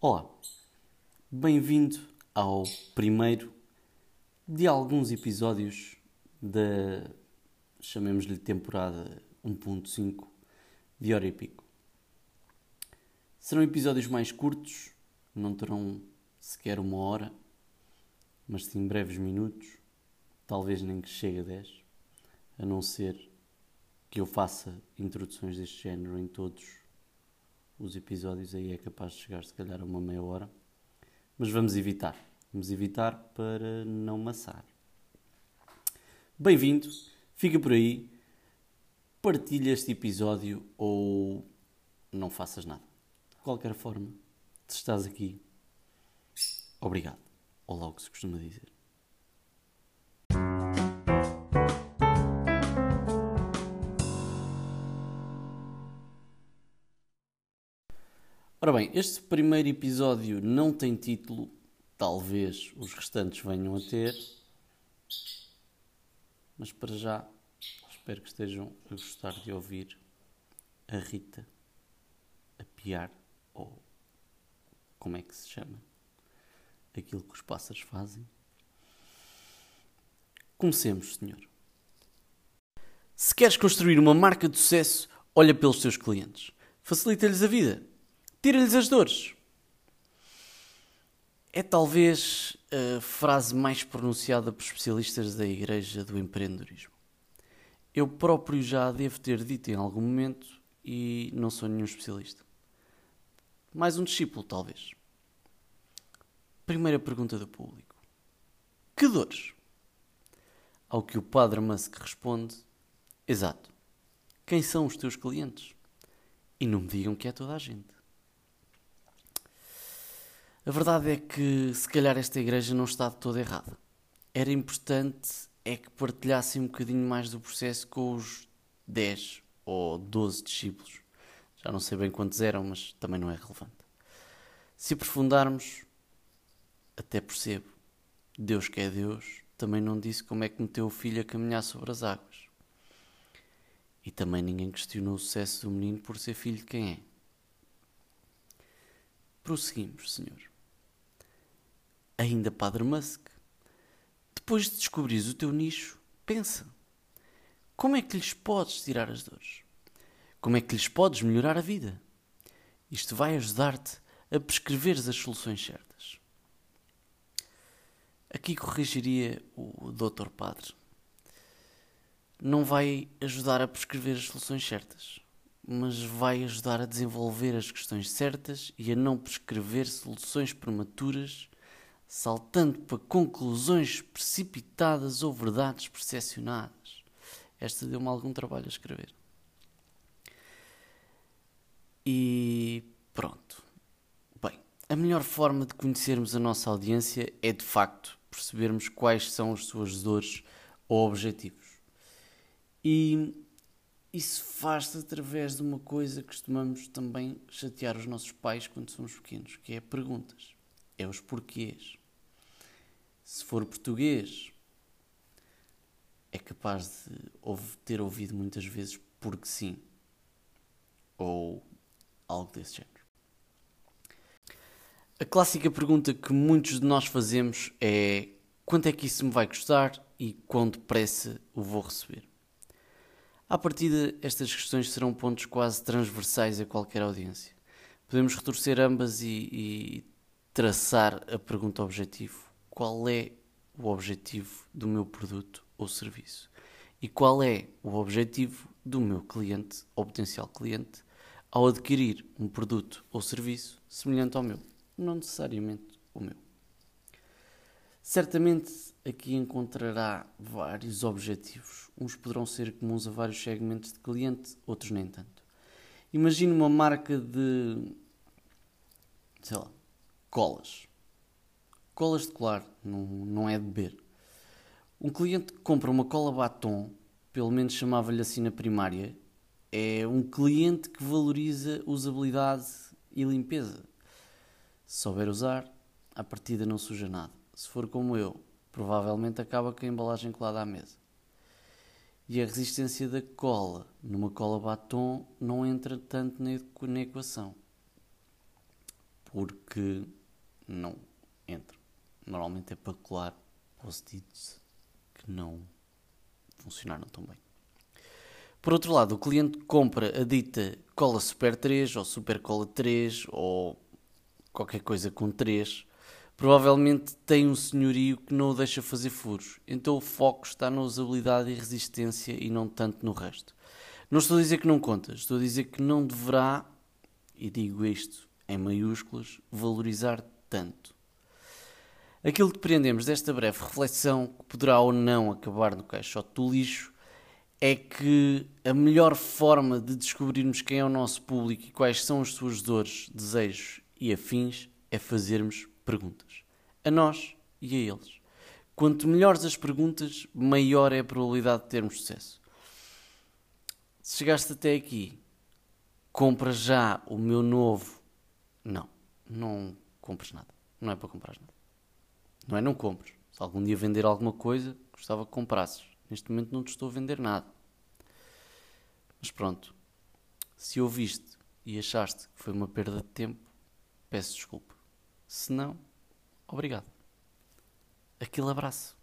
Olá, bem-vindo ao primeiro de alguns episódios da, chamemos-lhe temporada 1.5 de Hora e Pico. Serão episódios mais curtos, não terão sequer uma hora, mas sim breves minutos, talvez nem que chegue a 10, a não ser que eu faça introduções deste género em todos os episódios aí é capaz de chegar se calhar a uma meia hora. Mas vamos evitar. Vamos evitar para não maçar. Bem-vindo, fica por aí, partilha este episódio ou não faças nada. De qualquer forma, se estás aqui, obrigado. Ou logo se costuma dizer. Ora bem, este primeiro episódio não tem título, talvez os restantes venham a ter, mas para já espero que estejam a gostar de ouvir a Rita a piar, ou como é que se chama, aquilo que os pássaros fazem. Comecemos, senhor. Se queres construir uma marca de sucesso, olha pelos teus clientes. Facilita-lhes a vida tira-lhes as dores. É talvez a frase mais pronunciada por especialistas da Igreja do Empreendedorismo. Eu próprio já a devo ter dito em algum momento e não sou nenhum especialista. Mais um discípulo, talvez. Primeira pergunta do público: Que dores? Ao que o Padre Musk responde: Exato. Quem são os teus clientes? E não me digam que é toda a gente. A verdade é que se calhar esta igreja não está de toda errada. Era importante é que partilhassem um bocadinho mais do processo com os 10 ou 12 discípulos. Já não sei bem quantos eram, mas também não é relevante. Se aprofundarmos, até percebo. Deus que é Deus, também não disse como é que meteu o filho a caminhar sobre as águas. E também ninguém questionou o sucesso do menino por ser filho de quem é. Prosseguimos, Senhor ainda Padre Musk. Depois de descobrires o teu nicho, pensa: como é que lhes podes tirar as dores? Como é que lhes podes melhorar a vida? Isto vai ajudar-te a prescreveres as soluções certas. Aqui corrigiria o Doutor Padre. Não vai ajudar a prescrever as soluções certas, mas vai ajudar a desenvolver as questões certas e a não prescrever soluções prematuras saltando para conclusões precipitadas ou verdades percepcionadas. Esta deu-me algum trabalho a escrever. E pronto. Bem, a melhor forma de conhecermos a nossa audiência é de facto percebermos quais são as suas dores ou objetivos. E isso faz-se através de uma coisa que costumamos também chatear os nossos pais quando somos pequenos, que é perguntas. É os porquês. Se for português, é capaz de ter ouvido muitas vezes porque sim, ou algo desse género. A clássica pergunta que muitos de nós fazemos é quanto é que isso me vai custar e quão depressa o vou receber. À partida, estas questões serão pontos quase transversais a qualquer audiência. Podemos retorcer ambas e, e traçar a pergunta objetivo qual é o objetivo do meu produto ou serviço e qual é o objetivo do meu cliente ou potencial cliente ao adquirir um produto ou serviço semelhante ao meu, não necessariamente o meu. Certamente aqui encontrará vários objetivos. Uns poderão ser comuns a vários segmentos de cliente, outros nem tanto. Imagine uma marca de, sei lá, colas colas de colar, não, não é de beber. Um cliente que compra uma cola batom, pelo menos chamava-lhe assim na primária, é um cliente que valoriza usabilidade e limpeza. Se souber usar, a partida não suja nada. Se for como eu, provavelmente acaba com a embalagem colada à mesa. E a resistência da cola numa cola batom não entra tanto na equação. porque não entra. Normalmente é para colar post-its que não funcionaram tão bem. Por outro lado, o cliente compra a dita cola Super 3 ou Super Cola 3 ou qualquer coisa com 3. Provavelmente tem um senhorio que não o deixa fazer furos, então o foco está na usabilidade e resistência e não tanto no resto. Não estou a dizer que não conta, estou a dizer que não deverá, e digo isto em maiúsculas, valorizar tanto. Aquilo que prendemos desta breve reflexão, que poderá ou não acabar no caixote do lixo, é que a melhor forma de descobrirmos quem é o nosso público e quais são as suas dores, desejos e afins é fazermos perguntas. A nós e a eles. Quanto melhores as perguntas, maior é a probabilidade de termos sucesso. Se chegaste até aqui, compra já o meu novo. Não, não compres nada. Não é para comprar nada. Não é não compres. Se algum dia vender alguma coisa, gostava que comprasses. Neste momento não te estou a vender nada. Mas pronto, se ouviste e achaste que foi uma perda de tempo, peço desculpa. Se não, obrigado. Aquele abraço.